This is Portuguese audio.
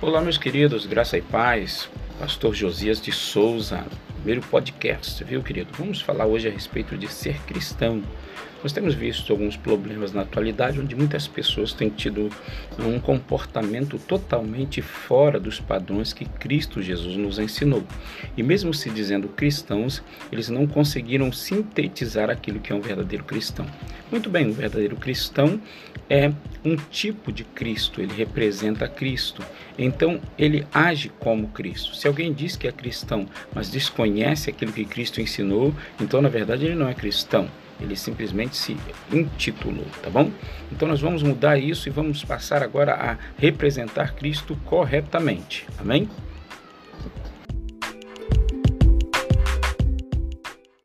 Olá, meus queridos, graça e paz. Pastor Josias de Souza, primeiro podcast, viu, querido? Vamos falar hoje a respeito de ser cristão. Nós temos visto alguns problemas na atualidade onde muitas pessoas têm tido um comportamento totalmente fora dos padrões que Cristo Jesus nos ensinou. E mesmo se dizendo cristãos, eles não conseguiram sintetizar aquilo que é um verdadeiro cristão. Muito bem, um verdadeiro cristão é um tipo de Cristo, ele representa Cristo. Então, ele age como Cristo. Se alguém diz que é cristão, mas desconhece aquilo que Cristo ensinou, então na verdade ele não é cristão ele simplesmente se intitulou, tá bom? Então nós vamos mudar isso e vamos passar agora a representar Cristo corretamente, amém?